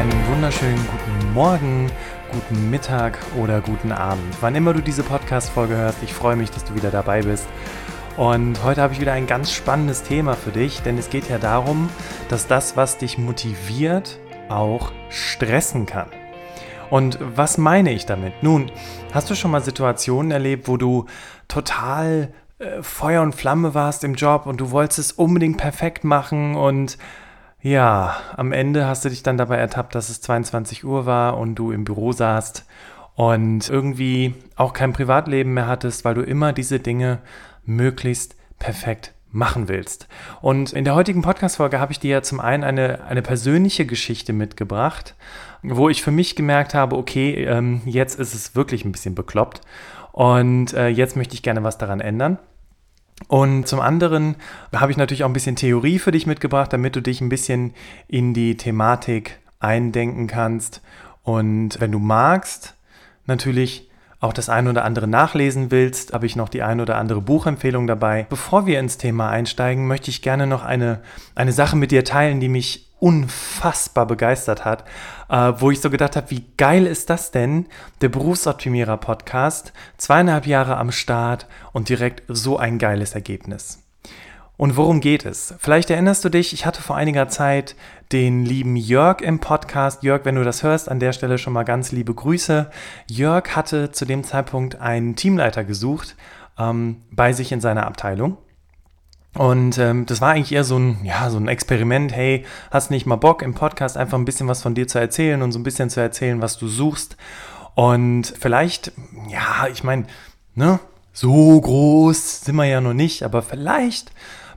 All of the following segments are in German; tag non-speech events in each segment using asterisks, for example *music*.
Einen wunderschönen guten Morgen, guten Mittag oder guten Abend. Wann immer du diese Podcast-Folge hörst, ich freue mich, dass du wieder dabei bist. Und heute habe ich wieder ein ganz spannendes Thema für dich, denn es geht ja darum, dass das, was dich motiviert, auch stressen kann. Und was meine ich damit? Nun, hast du schon mal Situationen erlebt, wo du total äh, Feuer und Flamme warst im Job und du wolltest es unbedingt perfekt machen und ja, am Ende hast du dich dann dabei ertappt, dass es 22 Uhr war und du im Büro saßt und irgendwie auch kein Privatleben mehr hattest, weil du immer diese Dinge möglichst perfekt machen willst. Und in der heutigen Podcast-Folge habe ich dir ja zum einen eine, eine persönliche Geschichte mitgebracht, wo ich für mich gemerkt habe, okay, ähm, jetzt ist es wirklich ein bisschen bekloppt und äh, jetzt möchte ich gerne was daran ändern. Und zum anderen habe ich natürlich auch ein bisschen Theorie für dich mitgebracht, damit du dich ein bisschen in die Thematik eindenken kannst. Und wenn du magst, natürlich auch das ein oder andere nachlesen willst, habe ich noch die ein oder andere Buchempfehlung dabei. Bevor wir ins Thema einsteigen, möchte ich gerne noch eine, eine Sache mit dir teilen, die mich unfassbar begeistert hat, äh, wo ich so gedacht habe, wie geil ist das denn? Der Berufsoptimierer Podcast, zweieinhalb Jahre am Start und direkt so ein geiles Ergebnis. Und worum geht es? Vielleicht erinnerst du dich, ich hatte vor einiger Zeit den lieben Jörg im Podcast. Jörg, wenn du das hörst, an der Stelle schon mal ganz liebe Grüße. Jörg hatte zu dem Zeitpunkt einen Teamleiter gesucht ähm, bei sich in seiner Abteilung. Und ähm, das war eigentlich eher so ein, ja, so ein Experiment. Hey, hast nicht mal Bock im Podcast einfach ein bisschen was von dir zu erzählen und so ein bisschen zu erzählen, was du suchst? Und vielleicht, ja, ich meine, ne, so groß sind wir ja noch nicht, aber vielleicht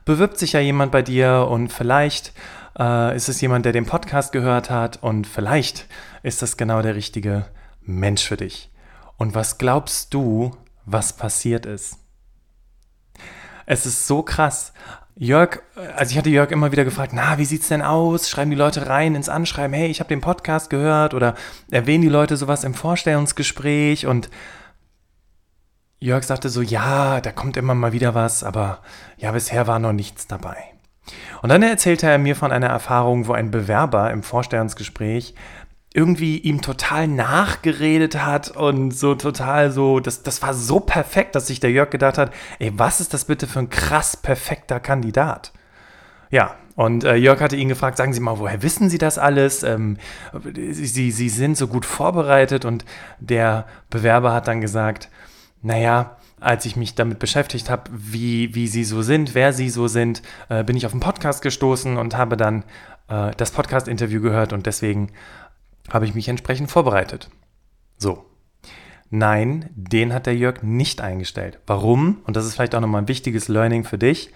bewirbt sich ja jemand bei dir und vielleicht äh, ist es jemand, der den Podcast gehört hat und vielleicht ist das genau der richtige Mensch für dich. Und was glaubst du, was passiert ist? Es ist so krass. Jörg, also ich hatte Jörg immer wieder gefragt, na, wie sieht's denn aus? Schreiben die Leute rein ins Anschreiben, hey, ich habe den Podcast gehört oder erwähnen die Leute sowas im Vorstellungsgespräch und Jörg sagte so, ja, da kommt immer mal wieder was, aber ja, bisher war noch nichts dabei. Und dann erzählte er mir von einer Erfahrung, wo ein Bewerber im Vorstellungsgespräch irgendwie ihm total nachgeredet hat und so total so, das, das war so perfekt, dass sich der Jörg gedacht hat, ey, was ist das bitte für ein krass perfekter Kandidat? Ja, und äh, Jörg hatte ihn gefragt, sagen Sie mal, woher wissen Sie das alles? Ähm, Sie, Sie sind so gut vorbereitet und der Bewerber hat dann gesagt, naja, als ich mich damit beschäftigt habe, wie, wie sie so sind, wer sie so sind, äh, bin ich auf einen Podcast gestoßen und habe dann äh, das Podcast-Interview gehört und deswegen habe ich mich entsprechend vorbereitet. So. Nein, den hat der Jörg nicht eingestellt. Warum? Und das ist vielleicht auch nochmal ein wichtiges Learning für dich.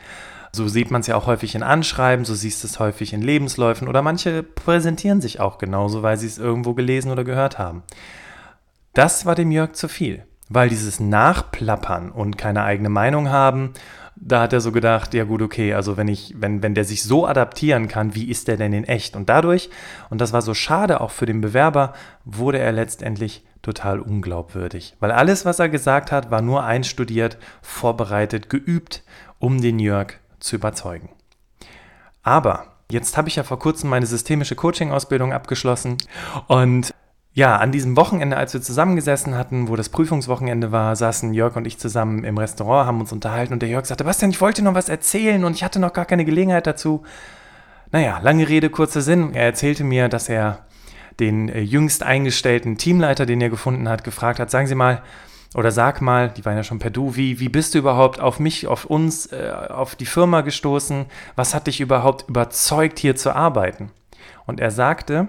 So sieht man es ja auch häufig in Anschreiben, so siehst es häufig in Lebensläufen oder manche präsentieren sich auch genauso, weil sie es irgendwo gelesen oder gehört haben. Das war dem Jörg zu viel. Weil dieses Nachplappern und keine eigene Meinung haben, da hat er so gedacht, ja gut, okay, also wenn ich, wenn, wenn der sich so adaptieren kann, wie ist der denn in echt? Und dadurch, und das war so schade auch für den Bewerber, wurde er letztendlich total unglaubwürdig. Weil alles, was er gesagt hat, war nur einstudiert, vorbereitet, geübt, um den Jörg zu überzeugen. Aber jetzt habe ich ja vor kurzem meine systemische Coaching-Ausbildung abgeschlossen und ja, an diesem Wochenende, als wir zusammengesessen hatten, wo das Prüfungswochenende war, saßen Jörg und ich zusammen im Restaurant, haben uns unterhalten und der Jörg sagte, Bastian, ich wollte noch was erzählen und ich hatte noch gar keine Gelegenheit dazu. Naja, lange Rede, kurzer Sinn. Er erzählte mir, dass er den äh, jüngst eingestellten Teamleiter, den er gefunden hat, gefragt hat, sagen Sie mal, oder sag mal, die waren ja schon per Du, wie, wie bist du überhaupt auf mich, auf uns, äh, auf die Firma gestoßen? Was hat dich überhaupt überzeugt, hier zu arbeiten? Und er sagte,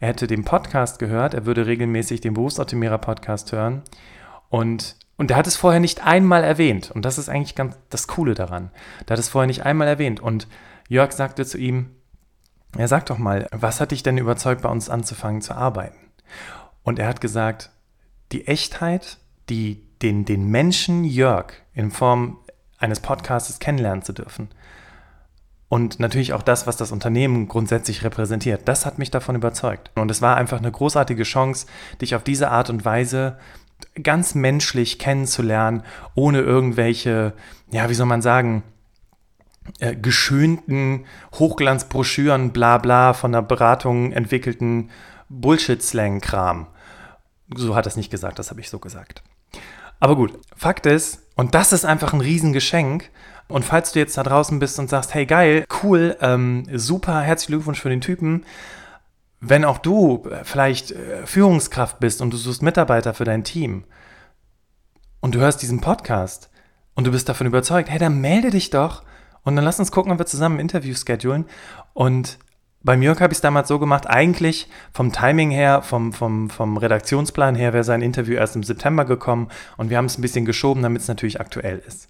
er hätte den Podcast gehört, er würde regelmäßig den Berufsoptimierer Podcast hören und Und der hat es vorher nicht einmal erwähnt. Und das ist eigentlich ganz das Coole daran. Der hat es vorher nicht einmal erwähnt. Und Jörg sagte zu ihm, er sagt doch mal, was hat dich denn überzeugt, bei uns anzufangen zu arbeiten? Und er hat gesagt, die Echtheit, die, den, den Menschen Jörg in Form eines Podcasts kennenlernen zu dürfen. Und natürlich auch das, was das Unternehmen grundsätzlich repräsentiert. Das hat mich davon überzeugt. Und es war einfach eine großartige Chance, dich auf diese Art und Weise ganz menschlich kennenzulernen, ohne irgendwelche, ja, wie soll man sagen, äh, geschönten Hochglanzbroschüren, bla bla, von der Beratung entwickelten Bullshit-Slang-Kram. So hat es nicht gesagt, das habe ich so gesagt. Aber gut, Fakt ist, und das ist einfach ein Riesengeschenk, und falls du jetzt da draußen bist und sagst, hey geil, cool, ähm, super, herzlichen Glückwunsch für den Typen, wenn auch du äh, vielleicht äh, Führungskraft bist und du suchst Mitarbeiter für dein Team und du hörst diesen Podcast und du bist davon überzeugt, hey, dann melde dich doch und dann lass uns gucken, ob wir zusammen ein Interview schedulen. Und bei Jörg habe ich es damals so gemacht, eigentlich vom Timing her, vom, vom, vom Redaktionsplan her wäre sein Interview erst im September gekommen und wir haben es ein bisschen geschoben, damit es natürlich aktuell ist.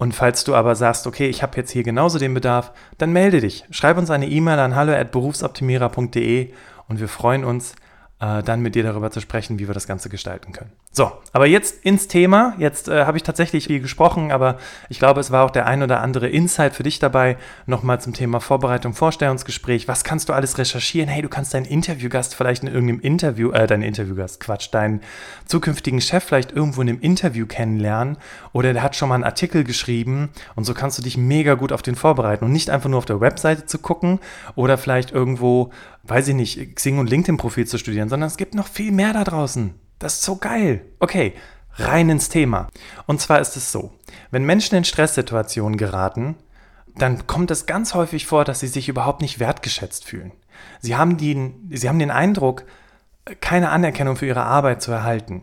Und falls du aber sagst, okay, ich habe jetzt hier genauso den Bedarf, dann melde dich. Schreib uns eine E-Mail an hallo@berufsoptimierer.de und wir freuen uns, äh, dann mit dir darüber zu sprechen, wie wir das Ganze gestalten können. So, aber jetzt ins Thema. Jetzt äh, habe ich tatsächlich viel gesprochen, aber ich glaube, es war auch der ein oder andere Insight für dich dabei. Nochmal zum Thema Vorbereitung, Vorstellungsgespräch. Was kannst du alles recherchieren? Hey, du kannst deinen Interviewgast vielleicht in irgendeinem Interview, äh, deinen Interviewgast, Quatsch, deinen zukünftigen Chef vielleicht irgendwo in einem Interview kennenlernen oder der hat schon mal einen Artikel geschrieben und so kannst du dich mega gut auf den vorbereiten und nicht einfach nur auf der Webseite zu gucken oder vielleicht irgendwo, weiß ich nicht, Xing und LinkedIn-Profil zu studieren, sondern es gibt noch viel mehr da draußen. Das ist so geil. Okay, rein ins Thema. Und zwar ist es so, wenn Menschen in Stresssituationen geraten, dann kommt es ganz häufig vor, dass sie sich überhaupt nicht wertgeschätzt fühlen. Sie haben den, sie haben den Eindruck, keine Anerkennung für ihre Arbeit zu erhalten.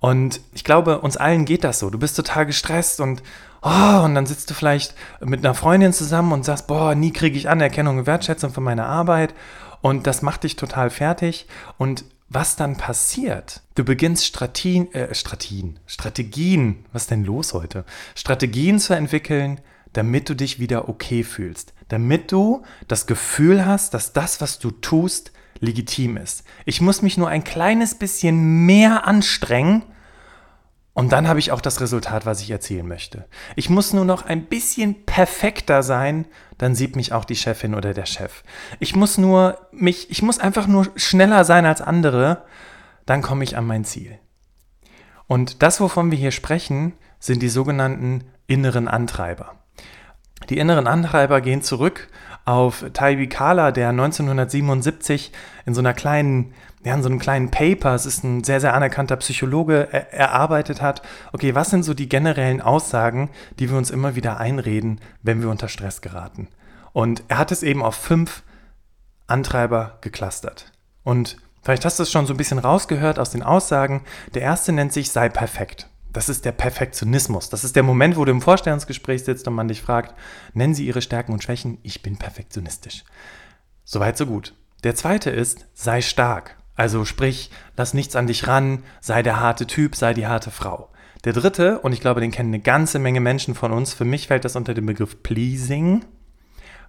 Und ich glaube, uns allen geht das so. Du bist total gestresst und, oh, und dann sitzt du vielleicht mit einer Freundin zusammen und sagst, boah, nie kriege ich Anerkennung und Wertschätzung für meine Arbeit. Und das macht dich total fertig. Und was dann passiert, du beginnst Strategien, äh, Strategien, Strategien, was ist denn los heute? Strategien zu entwickeln, damit du dich wieder okay fühlst, damit du das Gefühl hast, dass das, was du tust, legitim ist. Ich muss mich nur ein kleines bisschen mehr anstrengen und dann habe ich auch das Resultat, was ich erzielen möchte. Ich muss nur noch ein bisschen perfekter sein, dann sieht mich auch die Chefin oder der Chef. Ich muss nur mich, ich muss einfach nur schneller sein als andere, dann komme ich an mein Ziel. Und das, wovon wir hier sprechen, sind die sogenannten inneren Antreiber. Die inneren Antreiber gehen zurück auf Taibi Kala, der 1977 in so einer kleinen, ja, in so einem kleinen Paper, es ist ein sehr, sehr anerkannter Psychologe, er, erarbeitet hat, okay, was sind so die generellen Aussagen, die wir uns immer wieder einreden, wenn wir unter Stress geraten? Und er hat es eben auf fünf Antreiber geklustert. Und vielleicht hast du es schon so ein bisschen rausgehört aus den Aussagen. Der erste nennt sich sei perfekt. Das ist der Perfektionismus. Das ist der Moment, wo du im Vorstellungsgespräch sitzt und man dich fragt, nennen Sie Ihre Stärken und Schwächen. Ich bin perfektionistisch. Soweit, so gut. Der zweite ist, sei stark. Also sprich, lass nichts an dich ran, sei der harte Typ, sei die harte Frau. Der dritte, und ich glaube, den kennen eine ganze Menge Menschen von uns, für mich fällt das unter den Begriff Pleasing.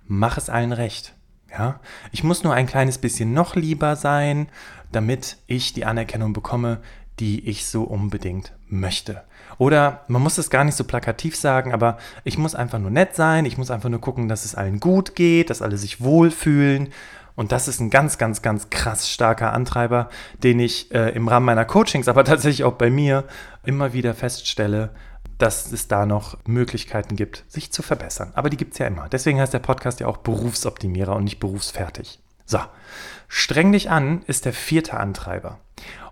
Mach es allen recht. Ja? Ich muss nur ein kleines bisschen noch lieber sein, damit ich die Anerkennung bekomme, die ich so unbedingt möchte. Oder man muss es gar nicht so plakativ sagen, aber ich muss einfach nur nett sein, ich muss einfach nur gucken, dass es allen gut geht, dass alle sich wohlfühlen. Und das ist ein ganz, ganz, ganz krass starker Antreiber, den ich äh, im Rahmen meiner Coachings, aber *laughs* tatsächlich auch bei mir immer wieder feststelle, dass es da noch Möglichkeiten gibt, sich zu verbessern. Aber die gibt es ja immer. Deswegen heißt der Podcast ja auch Berufsoptimierer und nicht berufsfertig. So, streng dich an ist der vierte Antreiber.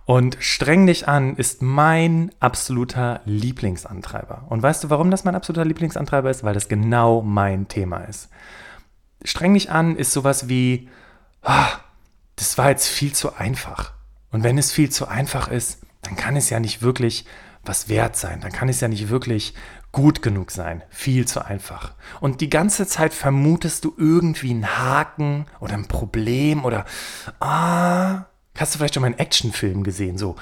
Und streng dich an ist mein absoluter Lieblingsantreiber. Und weißt du, warum das mein absoluter Lieblingsantreiber ist? Weil das genau mein Thema ist. Streng dich an ist sowas wie, das war jetzt viel zu einfach. Und wenn es viel zu einfach ist, dann kann es ja nicht wirklich was wert sein. Dann kann es ja nicht wirklich gut genug sein. Viel zu einfach. Und die ganze Zeit vermutest du irgendwie einen Haken oder ein Problem oder, ah, Hast du vielleicht schon mal einen Actionfilm gesehen? So,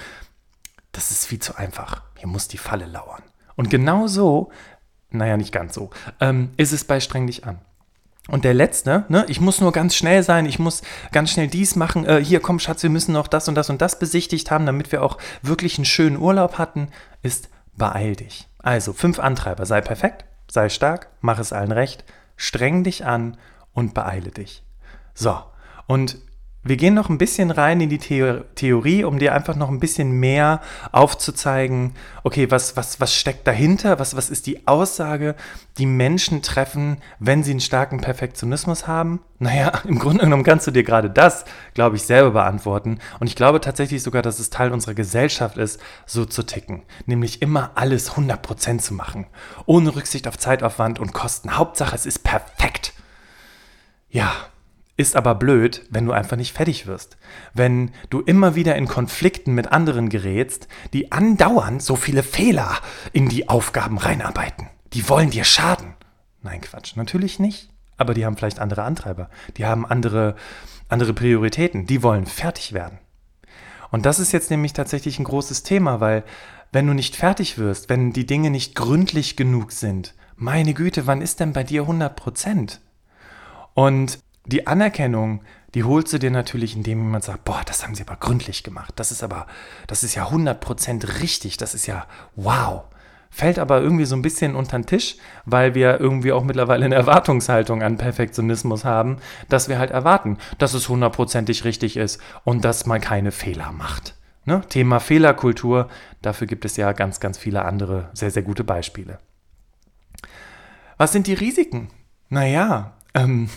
das ist viel zu einfach. Hier muss die Falle lauern. Und genau so, naja, nicht ganz so, ähm, ist es bei Streng dich an. Und der letzte, ne, ich muss nur ganz schnell sein, ich muss ganz schnell dies machen, äh, hier komm Schatz, wir müssen noch das und das und das besichtigt haben, damit wir auch wirklich einen schönen Urlaub hatten, ist beeil dich. Also fünf Antreiber, sei perfekt, sei stark, mach es allen recht, streng dich an und beeile dich. So, und wir gehen noch ein bisschen rein in die Theorie, um dir einfach noch ein bisschen mehr aufzuzeigen, okay, was, was, was steckt dahinter, was, was ist die Aussage, die Menschen treffen, wenn sie einen starken Perfektionismus haben? Naja, *laughs* im Grunde genommen kannst du dir gerade das, glaube ich, selber beantworten. Und ich glaube tatsächlich sogar, dass es Teil unserer Gesellschaft ist, so zu ticken. Nämlich immer alles 100% zu machen. Ohne Rücksicht auf Zeitaufwand und Kosten. Hauptsache, es ist perfekt. Ja, ist aber blöd, wenn du einfach nicht fertig wirst. Wenn du immer wieder in Konflikten mit anderen gerätst, die andauernd so viele Fehler in die Aufgaben reinarbeiten. Die wollen dir schaden. Nein, Quatsch, natürlich nicht. Aber die haben vielleicht andere Antreiber. Die haben andere, andere Prioritäten. Die wollen fertig werden. Und das ist jetzt nämlich tatsächlich ein großes Thema, weil wenn du nicht fertig wirst, wenn die Dinge nicht gründlich genug sind, meine Güte, wann ist denn bei dir 100 Prozent? Und die Anerkennung, die holst du dir natürlich, indem jemand sagt, boah, das haben sie aber gründlich gemacht. Das ist aber, das ist ja 100% richtig. Das ist ja wow. Fällt aber irgendwie so ein bisschen unter den Tisch, weil wir irgendwie auch mittlerweile eine Erwartungshaltung an Perfektionismus haben, dass wir halt erwarten, dass es hundertprozentig richtig ist und dass man keine Fehler macht. Ne? Thema Fehlerkultur, dafür gibt es ja ganz, ganz viele andere sehr, sehr gute Beispiele. Was sind die Risiken? Naja, ähm,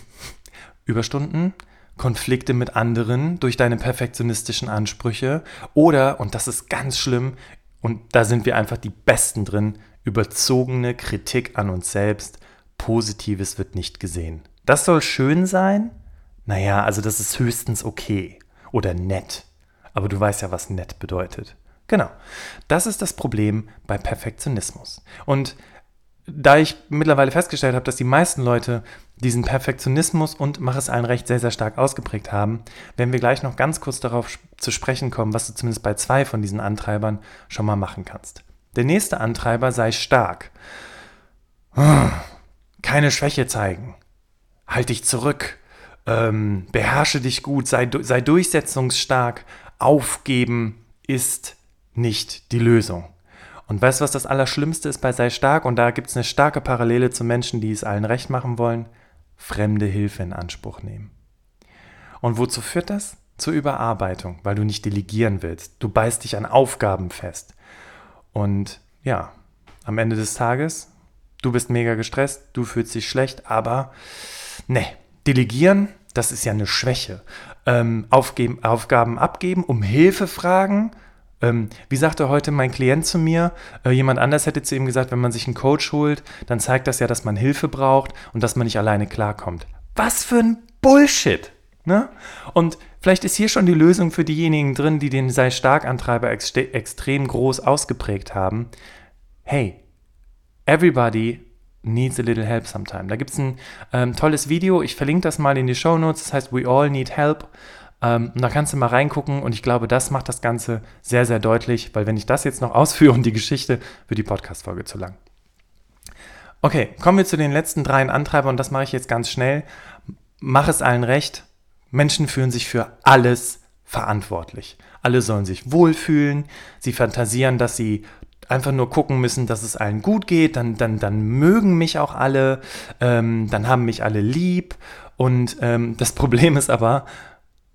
Überstunden, Konflikte mit anderen durch deine perfektionistischen Ansprüche oder, und das ist ganz schlimm, und da sind wir einfach die Besten drin, überzogene Kritik an uns selbst. Positives wird nicht gesehen. Das soll schön sein? Naja, also das ist höchstens okay oder nett. Aber du weißt ja, was nett bedeutet. Genau. Das ist das Problem bei Perfektionismus. Und da ich mittlerweile festgestellt habe, dass die meisten Leute diesen Perfektionismus und mach es allen recht sehr, sehr stark ausgeprägt haben, werden wir gleich noch ganz kurz darauf zu sprechen kommen, was du zumindest bei zwei von diesen Antreibern schon mal machen kannst. Der nächste Antreiber sei stark. Keine Schwäche zeigen. Halt dich zurück. Ähm, beherrsche dich gut. Sei, sei durchsetzungsstark. Aufgeben ist nicht die Lösung. Und weißt du, was das Allerschlimmste ist bei Sei stark? Und da gibt es eine starke Parallele zu Menschen, die es allen recht machen wollen. Fremde Hilfe in Anspruch nehmen. Und wozu führt das? Zur Überarbeitung, weil du nicht delegieren willst. Du beißt dich an Aufgaben fest. Und ja, am Ende des Tages, du bist mega gestresst, du fühlst dich schlecht, aber ne, delegieren, das ist ja eine Schwäche. Ähm, aufgeben, Aufgaben abgeben, um Hilfe fragen, ähm, wie sagte heute mein Klient zu mir, äh, jemand anders hätte zu ihm gesagt, wenn man sich einen Coach holt, dann zeigt das ja, dass man Hilfe braucht und dass man nicht alleine klarkommt. Was für ein Bullshit! Ne? Und vielleicht ist hier schon die Lösung für diejenigen drin, die den sei stark Antreiber ex extrem groß ausgeprägt haben. Hey, everybody needs a little help sometime. Da gibt es ein ähm, tolles Video, ich verlinke das mal in die Show Notes, das heißt We All Need Help. Ähm, und da kannst du mal reingucken und ich glaube, das macht das Ganze sehr, sehr deutlich, weil wenn ich das jetzt noch *laughs* ausführe und die Geschichte, wird die Podcast-Folge zu lang. Okay, kommen wir zu den letzten dreien Antreibern und das mache ich jetzt ganz schnell. Mach es allen recht. Menschen fühlen sich für alles verantwortlich. Alle sollen sich wohlfühlen. Sie fantasieren, dass sie einfach nur gucken müssen, dass es allen gut geht. Dann, dann, dann mögen mich auch alle. Ähm, dann haben mich alle lieb. Und ähm, das *laughs* Problem ist aber,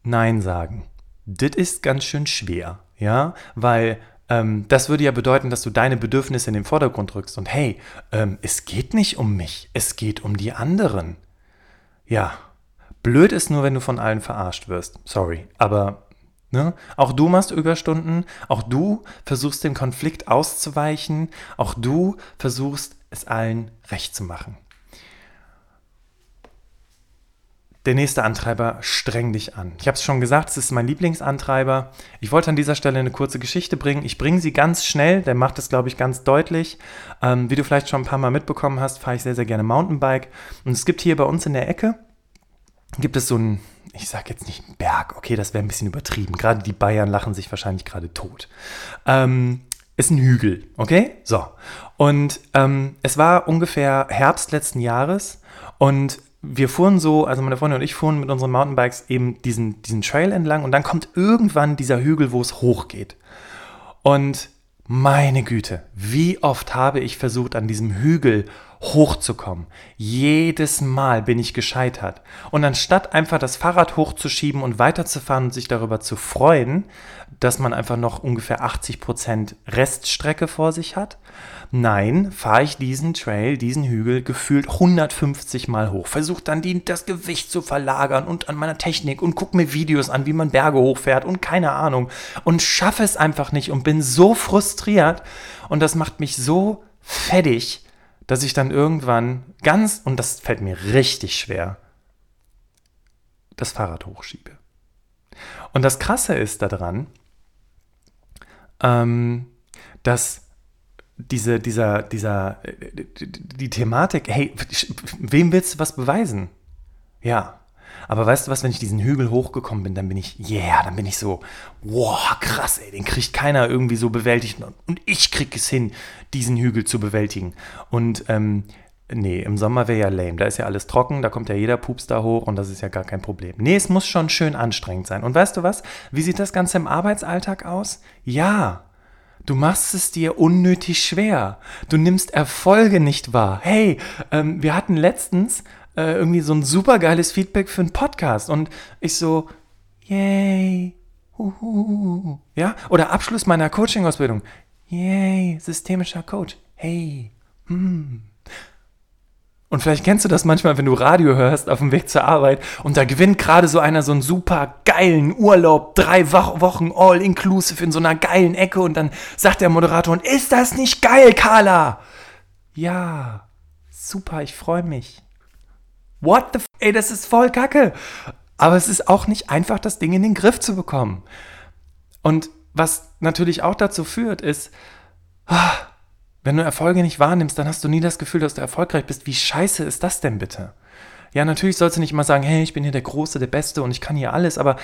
Nein sagen. Das ist ganz schön schwer, ja, weil ähm, das würde ja bedeuten, dass du deine Bedürfnisse in den Vordergrund rückst. Und hey, ähm, es geht nicht um mich, es geht um die anderen. Ja, blöd ist nur, wenn du von allen verarscht wirst. Sorry, aber Ne? Auch du machst Überstunden, auch du versuchst dem Konflikt auszuweichen, auch du versuchst es allen recht zu machen. Der nächste Antreiber, streng dich an. Ich habe es schon gesagt, es ist mein Lieblingsantreiber. Ich wollte an dieser Stelle eine kurze Geschichte bringen. Ich bringe sie ganz schnell, der macht es, glaube ich, ganz deutlich. Ähm, wie du vielleicht schon ein paar Mal mitbekommen hast, fahre ich sehr, sehr gerne Mountainbike. Und es gibt hier bei uns in der Ecke gibt es so einen, ich sage jetzt nicht einen Berg, okay, das wäre ein bisschen übertrieben. Gerade die Bayern lachen sich wahrscheinlich gerade tot. Ähm, ist ein Hügel, okay? So. Und ähm, es war ungefähr Herbst letzten Jahres und wir fuhren so, also meine Freundin und ich fuhren mit unseren Mountainbikes eben diesen, diesen Trail entlang und dann kommt irgendwann dieser Hügel, wo es hochgeht. Und meine Güte, wie oft habe ich versucht, an diesem Hügel hochzukommen. Jedes Mal bin ich gescheitert. Und anstatt einfach das Fahrrad hochzuschieben und weiterzufahren und sich darüber zu freuen, dass man einfach noch ungefähr 80 Prozent Reststrecke vor sich hat, nein, fahre ich diesen Trail, diesen Hügel gefühlt 150 Mal hoch. Versuche dann die, das Gewicht zu verlagern und an meiner Technik und gucke mir Videos an, wie man Berge hochfährt und keine Ahnung. Und schaffe es einfach nicht und bin so frustriert und das macht mich so fertig, dass ich dann irgendwann ganz, und das fällt mir richtig schwer, das Fahrrad hochschiebe. Und das Krasse ist daran, ähm, dass diese, dieser, dieser, die Thematik, hey, wem willst du was beweisen? Ja, aber weißt du was, wenn ich diesen Hügel hochgekommen bin, dann bin ich, yeah, dann bin ich so, wow, krass, ey, den kriegt keiner irgendwie so bewältigt. Und ich krieg es hin, diesen Hügel zu bewältigen. Und ähm, nee, im Sommer wäre ja lame. Da ist ja alles trocken, da kommt ja jeder Pups da hoch und das ist ja gar kein Problem. Nee, es muss schon schön anstrengend sein. Und weißt du was? Wie sieht das Ganze im Arbeitsalltag aus? Ja, Du machst es dir unnötig schwer. Du nimmst Erfolge nicht wahr. Hey, ähm, wir hatten letztens äh, irgendwie so ein super geiles Feedback für einen Podcast. Und ich so, yay, huhu. ja, oder Abschluss meiner Coaching-Ausbildung, yay, systemischer Coach, hey, hm. Und vielleicht kennst du das manchmal, wenn du Radio hörst auf dem Weg zur Arbeit und da gewinnt gerade so einer so einen super geilen Urlaub, drei Wochen all inclusive in so einer geilen Ecke und dann sagt der Moderator, und ist das nicht geil, Carla? Ja, super, ich freue mich. What the f ey, das ist voll kacke. Aber es ist auch nicht einfach, das Ding in den Griff zu bekommen. Und was natürlich auch dazu führt, ist, ah, wenn du Erfolge nicht wahrnimmst, dann hast du nie das Gefühl, dass du erfolgreich bist. Wie scheiße ist das denn bitte? Ja, natürlich sollst du nicht immer sagen, hey, ich bin hier der Große, der Beste und ich kann hier alles, aber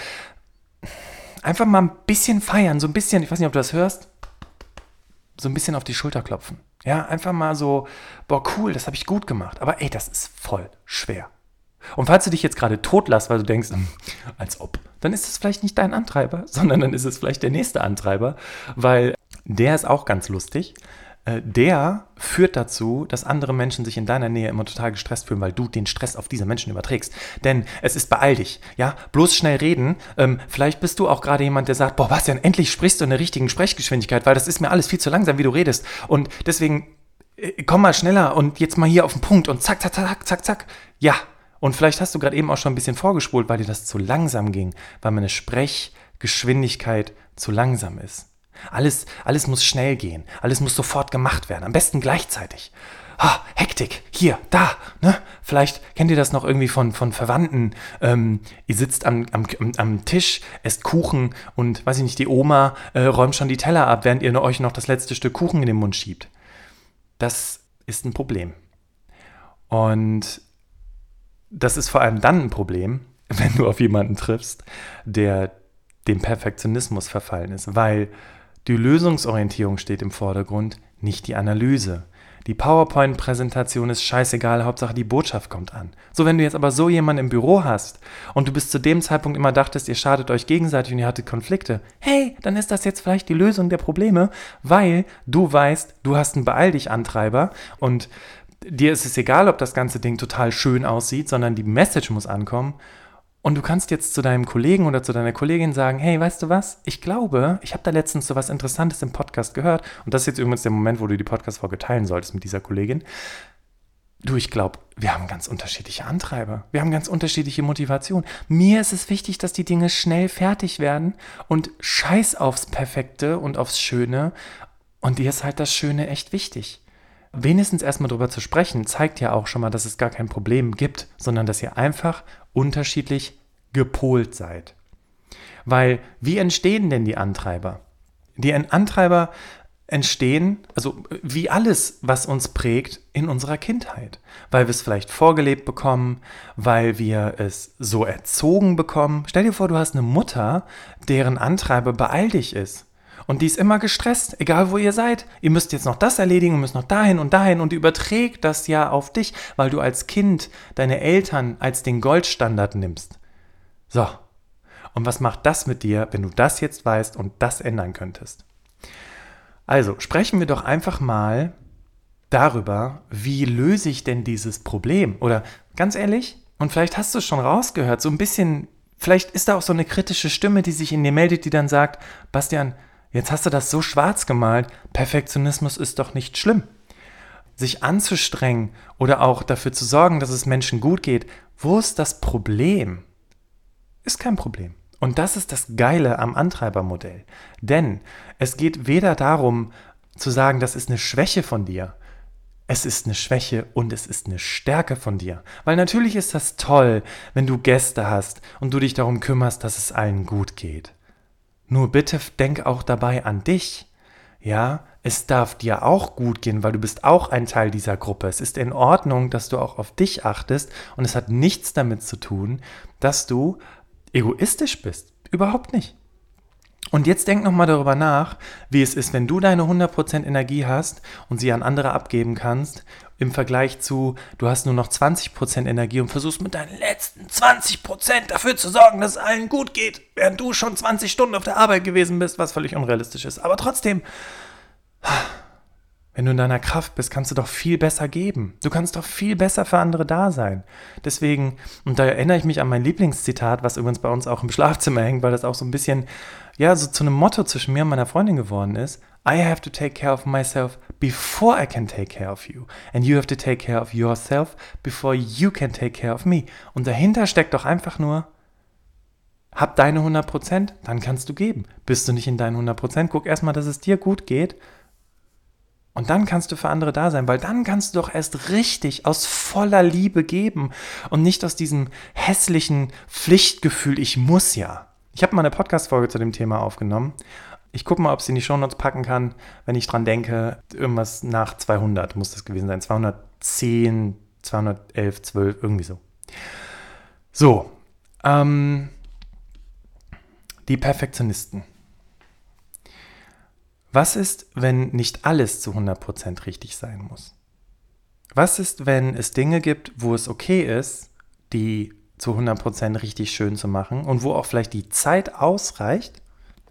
einfach mal ein bisschen feiern, so ein bisschen, ich weiß nicht, ob du das hörst, so ein bisschen auf die Schulter klopfen. Ja, einfach mal so, boah, cool, das habe ich gut gemacht. Aber ey, das ist voll schwer. Und falls du dich jetzt gerade totlässt, weil du denkst, hm, als ob, dann ist es vielleicht nicht dein Antreiber, *laughs* sondern dann ist es vielleicht der nächste Antreiber, weil der ist auch ganz lustig. Äh, der führt dazu, dass andere Menschen sich in deiner Nähe immer total gestresst fühlen, weil du den Stress auf diese Menschen überträgst. Denn es ist beeil dich, ja, bloß schnell reden. Ähm, vielleicht bist du auch gerade jemand, der sagt, boah, Bastian, endlich sprichst du in der richtigen Sprechgeschwindigkeit, weil das ist mir alles viel zu langsam, wie du redest. Und deswegen äh, komm mal schneller und jetzt mal hier auf den Punkt und zack, zack, zack, zack, zack. Ja. Und vielleicht hast du gerade eben auch schon ein bisschen vorgespult, weil dir das zu langsam ging, weil meine Sprechgeschwindigkeit zu langsam ist. Alles, alles muss schnell gehen. Alles muss sofort gemacht werden. Am besten gleichzeitig. Ah, Hektik, hier, da, ne? Vielleicht kennt ihr das noch irgendwie von, von Verwandten. Ähm, ihr sitzt am, am, am Tisch, esst Kuchen und, weiß ich nicht, die Oma äh, räumt schon die Teller ab, während ihr euch noch das letzte Stück Kuchen in den Mund schiebt. Das ist ein Problem. Und das ist vor allem dann ein Problem, *laughs* wenn du auf jemanden triffst, der dem Perfektionismus verfallen ist, weil die Lösungsorientierung steht im Vordergrund, nicht die Analyse. Die PowerPoint-Präsentation ist scheißegal, Hauptsache die Botschaft kommt an. So, wenn du jetzt aber so jemanden im Büro hast und du bis zu dem Zeitpunkt immer dachtest, ihr schadet euch gegenseitig und ihr hattet Konflikte, hey, dann ist das jetzt vielleicht die Lösung der Probleme, weil du weißt, du hast einen Beeil dich Antreiber und dir ist es egal, ob das ganze Ding total schön aussieht, sondern die Message muss ankommen und du kannst jetzt zu deinem Kollegen oder zu deiner Kollegin sagen, hey, weißt du was? Ich glaube, ich habe da letztens so was Interessantes im Podcast gehört. Und das ist jetzt übrigens der Moment, wo du die Podcast-Folge teilen solltest mit dieser Kollegin. Du, ich glaube, wir haben ganz unterschiedliche Antreiber. Wir haben ganz unterschiedliche Motivation. Mir ist es wichtig, dass die Dinge schnell fertig werden und scheiß aufs Perfekte und aufs Schöne. Und dir ist halt das Schöne echt wichtig. Wenigstens erstmal drüber zu sprechen, zeigt ja auch schon mal, dass es gar kein Problem gibt, sondern dass ihr einfach unterschiedlich gepolt seid. Weil wie entstehen denn die Antreiber? Die Antreiber entstehen, also wie alles, was uns prägt in unserer Kindheit, weil wir es vielleicht vorgelebt bekommen, weil wir es so erzogen bekommen. Stell dir vor, du hast eine Mutter, deren Antreiber beeil dich ist. Und die ist immer gestresst, egal wo ihr seid. Ihr müsst jetzt noch das erledigen, ihr müsst noch dahin und dahin und überträgt das ja auf dich, weil du als Kind deine Eltern als den Goldstandard nimmst. So. Und was macht das mit dir, wenn du das jetzt weißt und das ändern könntest? Also sprechen wir doch einfach mal darüber, wie löse ich denn dieses Problem? Oder ganz ehrlich, und vielleicht hast du es schon rausgehört, so ein bisschen, vielleicht ist da auch so eine kritische Stimme, die sich in dir meldet, die dann sagt, Bastian, jetzt hast du das so schwarz gemalt, Perfektionismus ist doch nicht schlimm. Sich anzustrengen oder auch dafür zu sorgen, dass es Menschen gut geht, wo ist das Problem? Ist kein Problem. Und das ist das Geile am Antreibermodell. Denn es geht weder darum zu sagen, das ist eine Schwäche von dir. Es ist eine Schwäche und es ist eine Stärke von dir. Weil natürlich ist das toll, wenn du Gäste hast und du dich darum kümmerst, dass es allen gut geht. Nur bitte denk auch dabei an dich. Ja, es darf dir auch gut gehen, weil du bist auch ein Teil dieser Gruppe. Es ist in Ordnung, dass du auch auf dich achtest und es hat nichts damit zu tun, dass du egoistisch bist. Überhaupt nicht. Und jetzt denk nochmal darüber nach, wie es ist, wenn du deine 100% Energie hast und sie an andere abgeben kannst, im Vergleich zu, du hast nur noch 20% Energie und versuchst mit deinen letzten 20% dafür zu sorgen, dass es allen gut geht, während du schon 20 Stunden auf der Arbeit gewesen bist, was völlig unrealistisch ist. Aber trotzdem, wenn du in deiner Kraft bist, kannst du doch viel besser geben. Du kannst doch viel besser für andere da sein. Deswegen, und da erinnere ich mich an mein Lieblingszitat, was übrigens bei uns auch im Schlafzimmer hängt, weil das auch so ein bisschen, ja, so zu einem Motto zwischen mir und meiner Freundin geworden ist. I have to take care of myself before I can take care of you. And you have to take care of yourself before you can take care of me. Und dahinter steckt doch einfach nur, hab deine 100%, dann kannst du geben. Bist du nicht in deinen 100%, guck erstmal, dass es dir gut geht und dann kannst du für andere da sein, weil dann kannst du doch erst richtig aus voller Liebe geben und nicht aus diesem hässlichen Pflichtgefühl, ich muss ja. Ich habe mal eine Podcast-Folge zu dem Thema aufgenommen. Ich gucke mal, ob sie in die Shownotes packen kann, wenn ich dran denke. Irgendwas nach 200 muss das gewesen sein. 210, 211, 12, irgendwie so. So, ähm, die Perfektionisten. Was ist, wenn nicht alles zu 100% richtig sein muss? Was ist, wenn es Dinge gibt, wo es okay ist, die zu 100% richtig schön zu machen und wo auch vielleicht die Zeit ausreicht,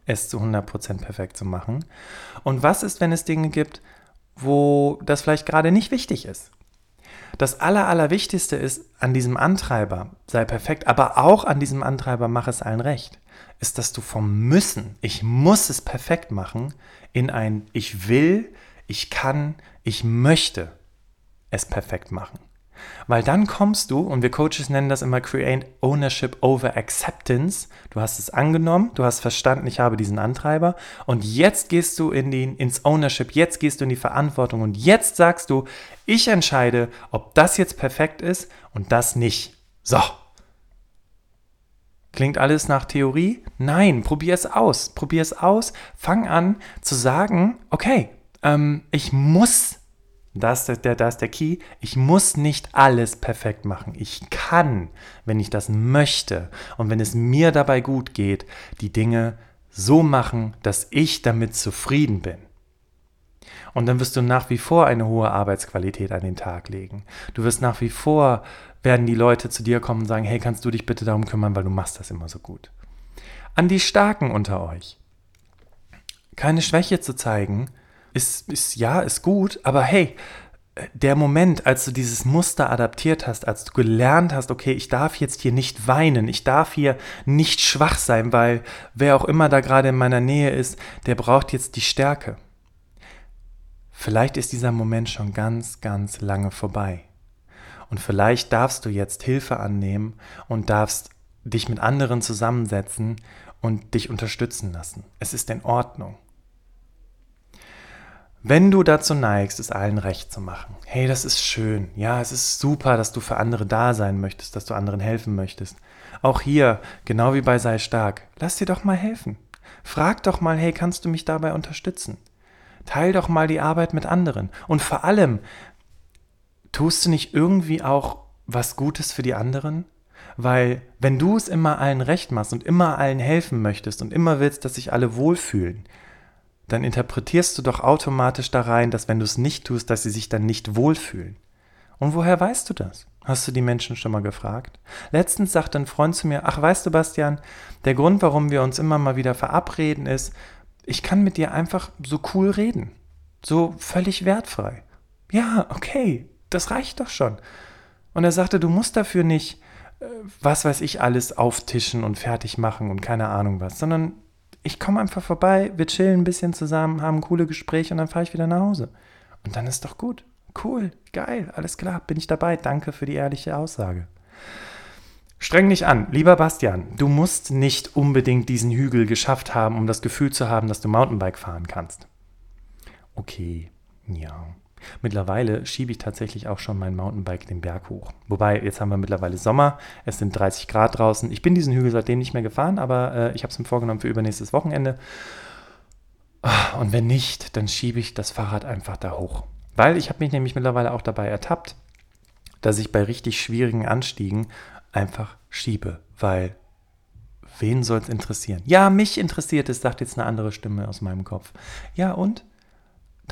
es zu 100% perfekt zu machen? Und was ist, wenn es Dinge gibt, wo das vielleicht gerade nicht wichtig ist? Das Aller, Allerwichtigste ist an diesem Antreiber, sei perfekt, aber auch an diesem Antreiber, mach es allen recht, ist, dass du vom Müssen, ich muss es perfekt machen, in ein Ich will, ich kann, ich möchte es perfekt machen. Weil dann kommst du, und wir Coaches nennen das immer Create Ownership over Acceptance. Du hast es angenommen, du hast verstanden, ich habe diesen Antreiber und jetzt gehst du in den, ins Ownership, jetzt gehst du in die Verantwortung und jetzt sagst du, ich entscheide, ob das jetzt perfekt ist und das nicht. So, Klingt alles nach Theorie? Nein, probier es aus. Probier es aus. Fang an zu sagen, okay, ähm, ich muss, das ist der, das ist der Key, ich muss nicht alles perfekt machen. Ich kann, wenn ich das möchte und wenn es mir dabei gut geht, die Dinge so machen, dass ich damit zufrieden bin. Und dann wirst du nach wie vor eine hohe Arbeitsqualität an den Tag legen. Du wirst nach wie vor werden die Leute zu dir kommen und sagen, hey, kannst du dich bitte darum kümmern, weil du machst das immer so gut. An die Starken unter euch. Keine Schwäche zu zeigen, ist, ist ja, ist gut, aber hey, der Moment, als du dieses Muster adaptiert hast, als du gelernt hast, okay, ich darf jetzt hier nicht weinen, ich darf hier nicht schwach sein, weil wer auch immer da gerade in meiner Nähe ist, der braucht jetzt die Stärke. Vielleicht ist dieser Moment schon ganz, ganz lange vorbei. Und vielleicht darfst du jetzt Hilfe annehmen und darfst dich mit anderen zusammensetzen und dich unterstützen lassen. Es ist in Ordnung. Wenn du dazu neigst, es allen recht zu machen, hey, das ist schön, ja, es ist super, dass du für andere da sein möchtest, dass du anderen helfen möchtest. Auch hier, genau wie bei Sei stark, lass dir doch mal helfen. Frag doch mal, hey, kannst du mich dabei unterstützen? Teil doch mal die Arbeit mit anderen. Und vor allem, tust du nicht irgendwie auch was Gutes für die anderen? Weil wenn du es immer allen recht machst und immer allen helfen möchtest und immer willst, dass sich alle wohlfühlen, dann interpretierst du doch automatisch da rein, dass wenn du es nicht tust, dass sie sich dann nicht wohlfühlen. Und woher weißt du das? Hast du die Menschen schon mal gefragt? Letztens sagte ein Freund zu mir, ach weißt du, Bastian, der Grund, warum wir uns immer mal wieder verabreden, ist, ich kann mit dir einfach so cool reden. So völlig wertfrei. Ja, okay, das reicht doch schon. Und er sagte, du musst dafür nicht, äh, was weiß ich, alles auftischen und fertig machen und keine Ahnung was, sondern ich komme einfach vorbei, wir chillen ein bisschen zusammen, haben coole Gespräche und dann fahre ich wieder nach Hause. Und dann ist doch gut. Cool, geil, alles klar, bin ich dabei. Danke für die ehrliche Aussage. Streng dich an, lieber Bastian, du musst nicht unbedingt diesen Hügel geschafft haben, um das Gefühl zu haben, dass du Mountainbike fahren kannst. Okay, ja. Mittlerweile schiebe ich tatsächlich auch schon mein Mountainbike den Berg hoch. Wobei, jetzt haben wir mittlerweile Sommer, es sind 30 Grad draußen. Ich bin diesen Hügel seitdem nicht mehr gefahren, aber äh, ich habe es mir vorgenommen für übernächstes Wochenende. Und wenn nicht, dann schiebe ich das Fahrrad einfach da hoch. Weil ich habe mich nämlich mittlerweile auch dabei ertappt, dass ich bei richtig schwierigen Anstiegen einfach schiebe, weil wen soll es interessieren? Ja, mich interessiert es, sagt jetzt eine andere Stimme aus meinem Kopf. Ja, und?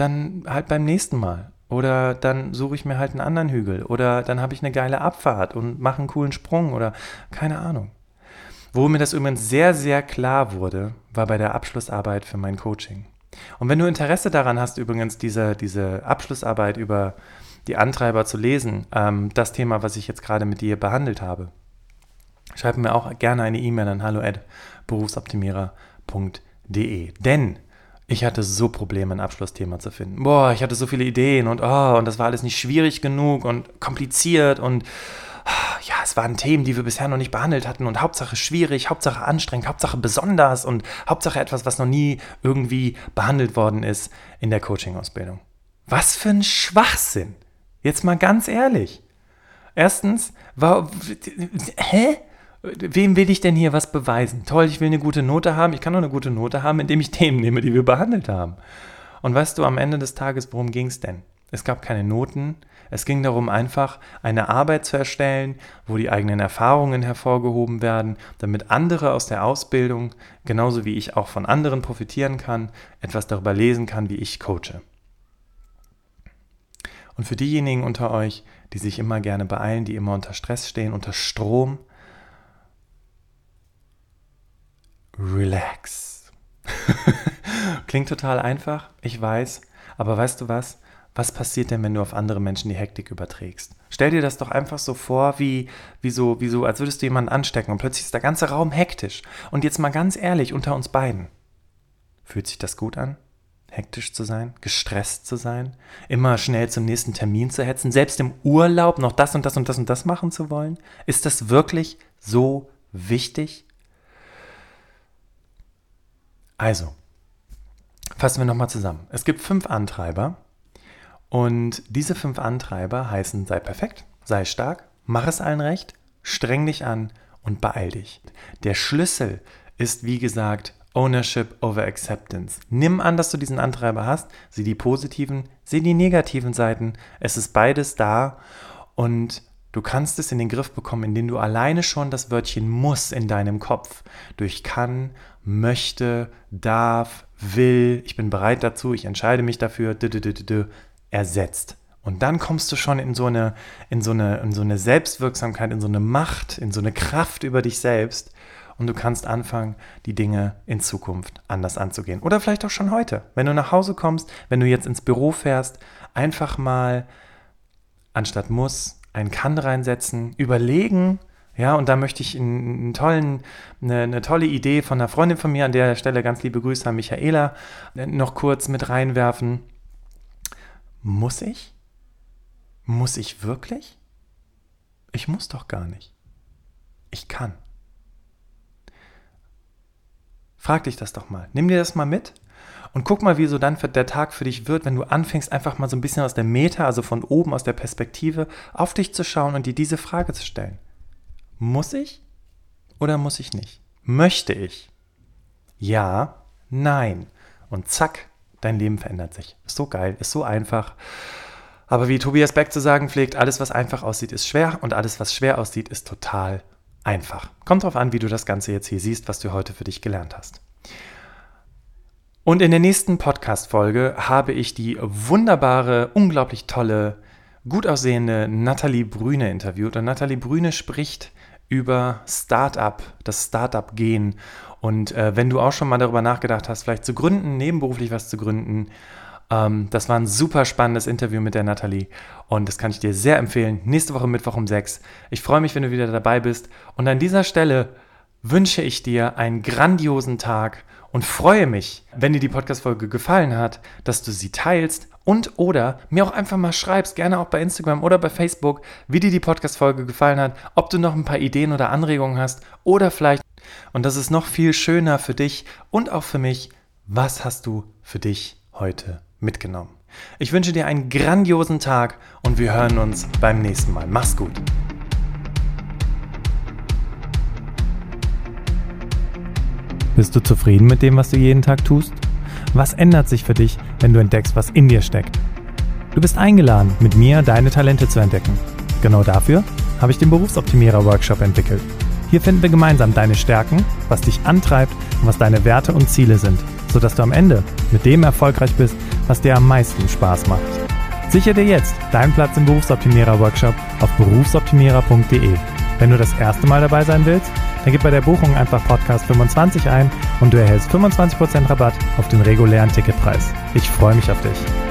Dann halt beim nächsten Mal. Oder dann suche ich mir halt einen anderen Hügel. Oder dann habe ich eine geile Abfahrt und mache einen coolen Sprung oder keine Ahnung. Wo mir das übrigens sehr, sehr klar wurde, war bei der Abschlussarbeit für mein Coaching. Und wenn du Interesse daran hast, übrigens diese, diese Abschlussarbeit über die Antreiber zu lesen, ähm, das Thema, was ich jetzt gerade mit dir behandelt habe, schreib mir auch gerne eine E-Mail an hallo@berufsoptimierer.de. Denn ich hatte so Probleme, ein Abschlussthema zu finden. Boah, ich hatte so viele Ideen und oh, und das war alles nicht schwierig genug und kompliziert und ja, es waren Themen, die wir bisher noch nicht behandelt hatten und Hauptsache schwierig, Hauptsache anstrengend, Hauptsache besonders und Hauptsache etwas, was noch nie irgendwie behandelt worden ist in der Coaching-Ausbildung. Was für ein Schwachsinn. Jetzt mal ganz ehrlich. Erstens, war, hä? Wem will ich denn hier was beweisen? Toll, ich will eine gute Note haben. Ich kann nur eine gute Note haben, indem ich Themen nehme, die wir behandelt haben. Und weißt du, am Ende des Tages, worum ging es denn? Es gab keine Noten, es ging darum, einfach eine Arbeit zu erstellen, wo die eigenen Erfahrungen hervorgehoben werden, damit andere aus der Ausbildung, genauso wie ich auch von anderen profitieren kann, etwas darüber lesen kann, wie ich coache. Und für diejenigen unter euch, die sich immer gerne beeilen, die immer unter Stress stehen, unter Strom, relax. *laughs* Klingt total einfach, ich weiß, aber weißt du was? was passiert denn, wenn du auf andere Menschen die Hektik überträgst? Stell dir das doch einfach so vor, wie, wie, so, wie so, als würdest du jemanden anstecken und plötzlich ist der ganze Raum hektisch. Und jetzt mal ganz ehrlich, unter uns beiden. Fühlt sich das gut an? Hektisch zu sein, gestresst zu sein, immer schnell zum nächsten Termin zu hetzen, selbst im Urlaub noch das und das und das und das machen zu wollen? Ist das wirklich so wichtig? Also, fassen wir nochmal zusammen. Es gibt fünf Antreiber, und diese fünf Antreiber heißen sei perfekt, sei stark, mach es allen recht, streng dich an und beeil dich. Der Schlüssel ist, wie gesagt, Ownership over Acceptance. Nimm an, dass du diesen Antreiber hast, sieh die positiven, sieh die negativen Seiten. Es ist beides da und du kannst es in den Griff bekommen, indem du alleine schon das Wörtchen muss in deinem Kopf durch kann, möchte, darf, will, ich bin bereit dazu, ich entscheide mich dafür, ersetzt. Und dann kommst du schon in so, eine, in, so eine, in so eine Selbstwirksamkeit, in so eine Macht, in so eine Kraft über dich selbst. Und du kannst anfangen, die Dinge in Zukunft anders anzugehen. Oder vielleicht auch schon heute. Wenn du nach Hause kommst, wenn du jetzt ins Büro fährst, einfach mal anstatt muss ein kann reinsetzen, überlegen, ja, und da möchte ich einen, tollen, eine, eine, tolle Idee von einer Freundin von mir, an der Stelle ganz liebe Grüße an Michaela, noch kurz mit reinwerfen. Muss ich? Muss ich wirklich? Ich muss doch gar nicht. Ich kann. Frag dich das doch mal. Nimm dir das mal mit und guck mal, wie so dann der Tag für dich wird, wenn du anfängst, einfach mal so ein bisschen aus der Meta, also von oben, aus der Perspektive, auf dich zu schauen und dir diese Frage zu stellen. Muss ich oder muss ich nicht? Möchte ich? Ja, nein. Und zack, Dein Leben verändert sich. Ist so geil, ist so einfach. Aber wie Tobias Beck zu sagen pflegt, alles, was einfach aussieht, ist schwer und alles, was schwer aussieht, ist total einfach. Kommt drauf an, wie du das Ganze jetzt hier siehst, was du heute für dich gelernt hast. Und in der nächsten Podcast-Folge habe ich die wunderbare, unglaublich tolle, gut aussehende Nathalie Brüne interviewt. Und Nathalie Brüne spricht über Startup, das Startup-Gehen. Und äh, wenn du auch schon mal darüber nachgedacht hast, vielleicht zu gründen, nebenberuflich was zu gründen, ähm, das war ein super spannendes Interview mit der Nathalie und das kann ich dir sehr empfehlen. Nächste Woche Mittwoch um 6. Ich freue mich, wenn du wieder dabei bist. Und an dieser Stelle wünsche ich dir einen grandiosen Tag und freue mich, wenn dir die Podcast-Folge gefallen hat, dass du sie teilst und oder mir auch einfach mal schreibst, gerne auch bei Instagram oder bei Facebook, wie dir die Podcast-Folge gefallen hat, ob du noch ein paar Ideen oder Anregungen hast oder vielleicht, und das ist noch viel schöner für dich und auch für mich, was hast du für dich heute mitgenommen? Ich wünsche dir einen grandiosen Tag und wir hören uns beim nächsten Mal. Mach's gut. Bist du zufrieden mit dem, was du jeden Tag tust? Was ändert sich für dich, wenn du entdeckst, was in dir steckt? Du bist eingeladen, mit mir deine Talente zu entdecken. Genau dafür habe ich den Berufsoptimierer Workshop entwickelt. Hier finden wir gemeinsam deine Stärken, was dich antreibt und was deine Werte und Ziele sind, sodass du am Ende mit dem erfolgreich bist, was dir am meisten Spaß macht. Sichere dir jetzt deinen Platz im Berufsoptimierer Workshop auf berufsoptimierer.de. Wenn du das erste Mal dabei sein willst, dann gib bei der Buchung einfach Podcast 25 ein und du erhältst 25% Rabatt auf den regulären Ticketpreis. Ich freue mich auf dich.